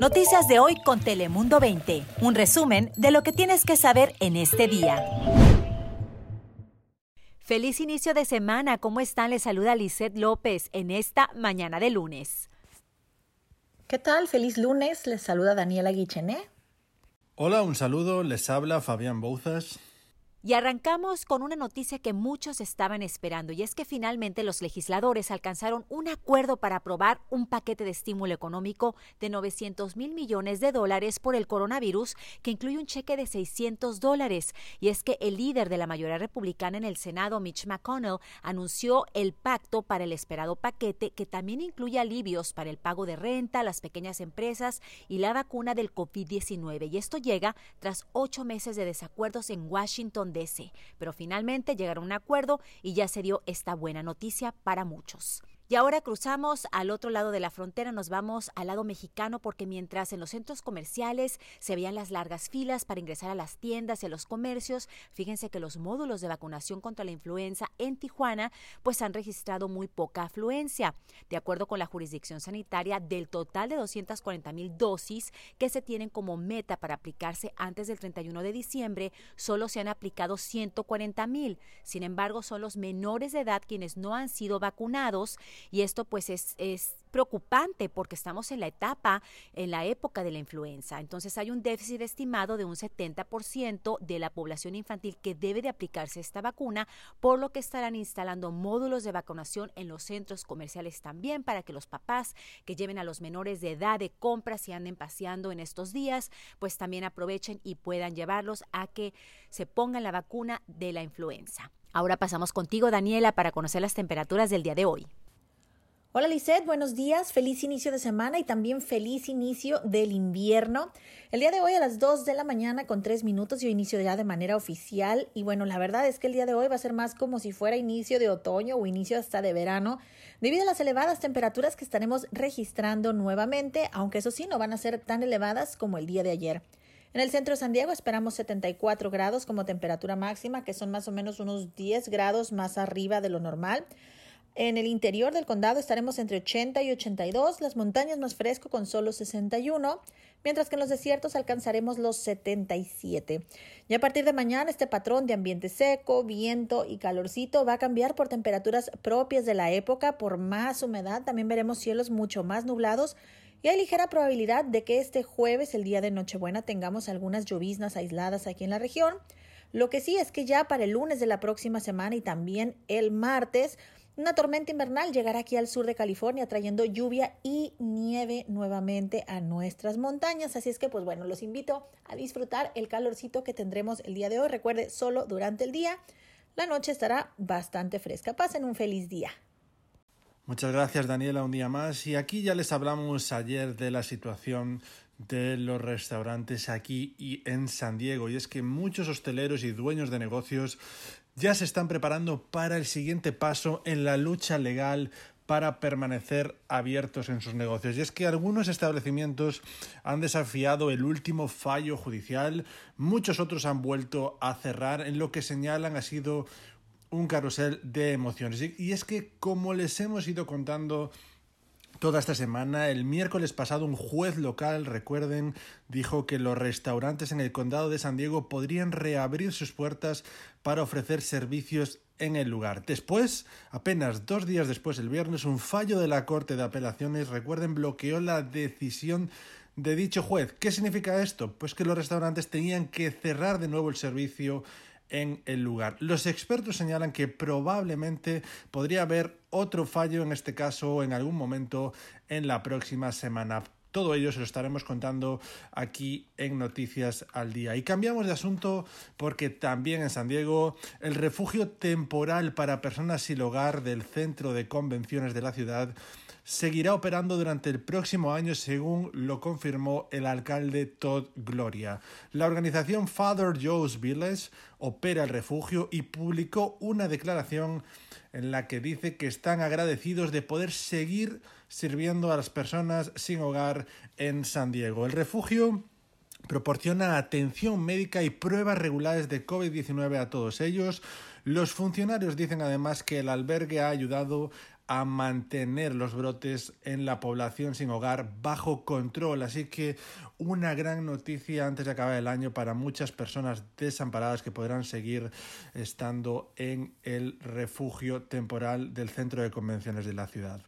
Noticias de hoy con Telemundo 20. Un resumen de lo que tienes que saber en este día. Feliz inicio de semana. ¿Cómo están? Les saluda Lisette López en esta mañana de lunes. ¿Qué tal? Feliz lunes. Les saluda Daniela Guichené. Hola, un saludo. Les habla Fabián Bouzas. Y arrancamos con una noticia que muchos estaban esperando y es que finalmente los legisladores alcanzaron un acuerdo para aprobar un paquete de estímulo económico de 900 mil millones de dólares por el coronavirus que incluye un cheque de 600 dólares. Y es que el líder de la mayoría republicana en el Senado, Mitch McConnell, anunció el pacto para el esperado paquete que también incluye alivios para el pago de renta, las pequeñas empresas y la vacuna del COVID-19. Y esto llega tras ocho meses de desacuerdos en Washington pero finalmente llegaron a un acuerdo y ya se dio esta buena noticia para muchos. Y ahora cruzamos al otro lado de la frontera, nos vamos al lado mexicano porque mientras en los centros comerciales se veían las largas filas para ingresar a las tiendas y a los comercios, fíjense que los módulos de vacunación contra la influenza en Tijuana pues han registrado muy poca afluencia. De acuerdo con la jurisdicción sanitaria, del total de 240 mil dosis que se tienen como meta para aplicarse antes del 31 de diciembre, solo se han aplicado 140 mil. Sin embargo, son los menores de edad quienes no han sido vacunados y esto pues es, preocupante porque estamos en la etapa, en la época de la influenza. Entonces hay un déficit estimado de un 70% de la población infantil que debe de aplicarse esta vacuna, por lo que estarán instalando módulos de vacunación en los centros comerciales también para que los papás que lleven a los menores de edad de compras y anden paseando en estos días, pues también aprovechen y puedan llevarlos a que se pongan la vacuna de la influenza. Ahora pasamos contigo, Daniela, para conocer las temperaturas del día de hoy. Hola Lisette, buenos días, feliz inicio de semana y también feliz inicio del invierno. El día de hoy a las 2 de la mañana con 3 minutos yo inicio ya de manera oficial y bueno, la verdad es que el día de hoy va a ser más como si fuera inicio de otoño o inicio hasta de verano debido a las elevadas temperaturas que estaremos registrando nuevamente, aunque eso sí no van a ser tan elevadas como el día de ayer. En el centro de San Diego esperamos 74 grados como temperatura máxima, que son más o menos unos 10 grados más arriba de lo normal. En el interior del condado estaremos entre 80 y 82, las montañas más fresco con solo 61, mientras que en los desiertos alcanzaremos los 77. Y a partir de mañana este patrón de ambiente seco, viento y calorcito va a cambiar por temperaturas propias de la época, por más humedad, también veremos cielos mucho más nublados y hay ligera probabilidad de que este jueves, el día de Nochebuena, tengamos algunas lloviznas aisladas aquí en la región. Lo que sí es que ya para el lunes de la próxima semana y también el martes, una tormenta invernal llegará aquí al sur de California trayendo lluvia y nieve nuevamente a nuestras montañas. Así es que, pues bueno, los invito a disfrutar el calorcito que tendremos el día de hoy. Recuerde, solo durante el día. La noche estará bastante fresca. Pasen un feliz día. Muchas gracias Daniela un día más. Y aquí ya les hablamos ayer de la situación de los restaurantes aquí y en San Diego. Y es que muchos hosteleros y dueños de negocios ya se están preparando para el siguiente paso en la lucha legal para permanecer abiertos en sus negocios. Y es que algunos establecimientos han desafiado el último fallo judicial, muchos otros han vuelto a cerrar, en lo que señalan ha sido un carrusel de emociones. Y es que, como les hemos ido contando toda esta semana. El miércoles pasado un juez local, recuerden, dijo que los restaurantes en el condado de San Diego podrían reabrir sus puertas para ofrecer servicios en el lugar. Después, apenas dos días después, el viernes, un fallo de la Corte de Apelaciones, recuerden, bloqueó la decisión de dicho juez. ¿Qué significa esto? Pues que los restaurantes tenían que cerrar de nuevo el servicio en el lugar. Los expertos señalan que probablemente podría haber otro fallo en este caso en algún momento en la próxima semana. Todo ello se lo estaremos contando aquí en Noticias al Día. Y cambiamos de asunto porque también en San Diego el refugio temporal para personas sin hogar del Centro de Convenciones de la ciudad seguirá operando durante el próximo año según lo confirmó el alcalde Todd Gloria. La organización Father Joe's Village opera el refugio y publicó una declaración en la que dice que están agradecidos de poder seguir sirviendo a las personas sin hogar en San Diego. El refugio proporciona atención médica y pruebas regulares de COVID-19 a todos ellos. Los funcionarios dicen además que el albergue ha ayudado a mantener los brotes en la población sin hogar bajo control. Así que una gran noticia antes de acabar el año para muchas personas desamparadas que podrán seguir estando en el refugio temporal del centro de convenciones de la ciudad.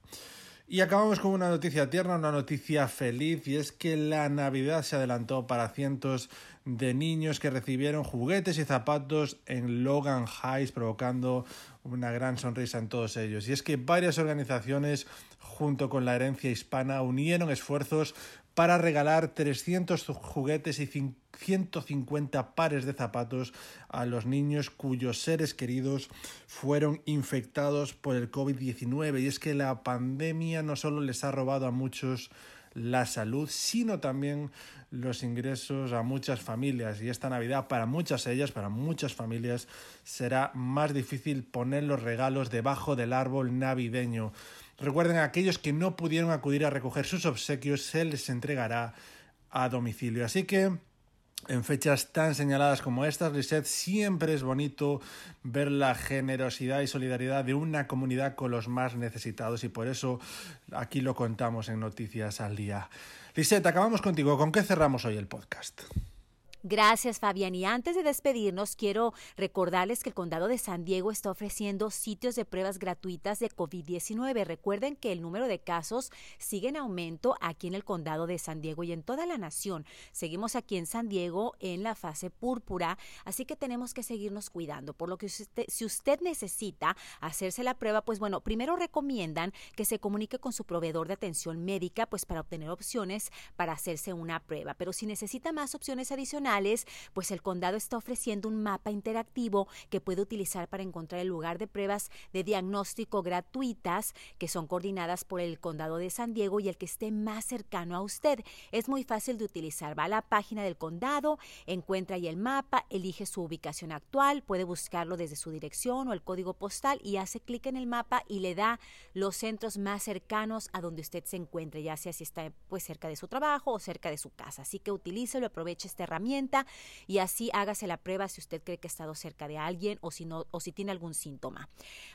Y acabamos con una noticia tierna, una noticia feliz, y es que la Navidad se adelantó para cientos de niños que recibieron juguetes y zapatos en Logan Heights, provocando una gran sonrisa en todos ellos. Y es que varias organizaciones, junto con la herencia hispana, unieron esfuerzos para regalar 300 juguetes y 150 pares de zapatos a los niños cuyos seres queridos fueron infectados por el COVID-19. Y es que la pandemia no solo les ha robado a muchos la salud, sino también los ingresos a muchas familias. Y esta Navidad, para muchas ellas, para muchas familias, será más difícil poner los regalos debajo del árbol navideño. Recuerden, a aquellos que no pudieron acudir a recoger sus obsequios, se les entregará a domicilio. Así que en fechas tan señaladas como estas, Lisette, siempre es bonito ver la generosidad y solidaridad de una comunidad con los más necesitados y por eso aquí lo contamos en Noticias al Día. Lisette, acabamos contigo. ¿Con qué cerramos hoy el podcast? Gracias, Fabián. Y antes de despedirnos, quiero recordarles que el condado de San Diego está ofreciendo sitios de pruebas gratuitas de COVID-19. Recuerden que el número de casos sigue en aumento aquí en el condado de San Diego y en toda la nación. Seguimos aquí en San Diego en la fase púrpura, así que tenemos que seguirnos cuidando. Por lo que si usted necesita hacerse la prueba, pues bueno, primero recomiendan que se comunique con su proveedor de atención médica, pues para obtener opciones para hacerse una prueba. Pero si necesita más opciones adicionales, pues el condado está ofreciendo un mapa interactivo que puede utilizar para encontrar el lugar de pruebas de diagnóstico gratuitas que son coordinadas por el condado de San Diego y el que esté más cercano a usted. Es muy fácil de utilizar. Va a la página del condado, encuentra ahí el mapa, elige su ubicación actual, puede buscarlo desde su dirección o el código postal y hace clic en el mapa y le da los centros más cercanos a donde usted se encuentre, ya sea si está pues cerca de su trabajo o cerca de su casa. Así que utilícelo, aproveche esta herramienta y así hágase la prueba si usted cree que ha estado cerca de alguien o si, o si tiene algún síntoma.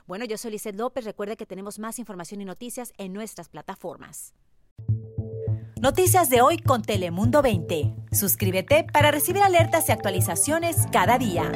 Bueno, yo soy Lizeth López. Recuerde que tenemos más información y noticias en nuestras plataformas. Noticias de hoy con Telemundo 20. Suscríbete para recibir alertas y actualizaciones cada día.